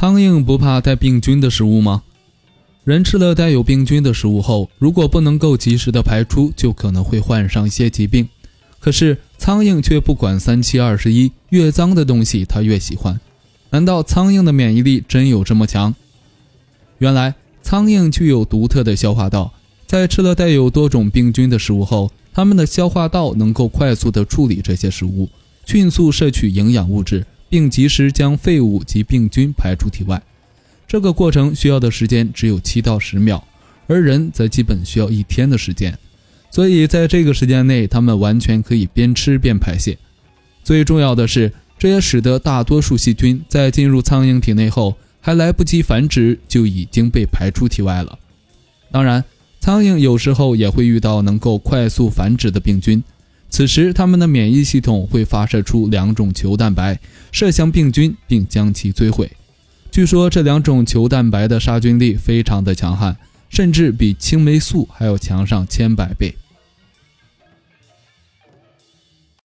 苍蝇不怕带病菌的食物吗？人吃了带有病菌的食物后，如果不能够及时的排出，就可能会患上一些疾病。可是苍蝇却不管三七二十一，越脏的东西它越喜欢。难道苍蝇的免疫力真有这么强？原来苍蝇具有独特的消化道，在吃了带有多种病菌的食物后，它们的消化道能够快速的处理这些食物，迅速摄取营养物质，并及时将废物及病菌排出体外。这个过程需要的时间只有七到十秒，而人则基本需要一天的时间。所以，在这个时间内，它们完全可以边吃边排泄。最重要的是，这也使得大多数细菌在进入苍蝇体内后，还来不及繁殖，就已经被排出体外了。当然，苍蝇有时候也会遇到能够快速繁殖的病菌，此时他们的免疫系统会发射出两种球蛋白，射向病菌并将其摧毁。据说这两种球蛋白的杀菌力非常的强悍。甚至比青霉素还要强上千百倍。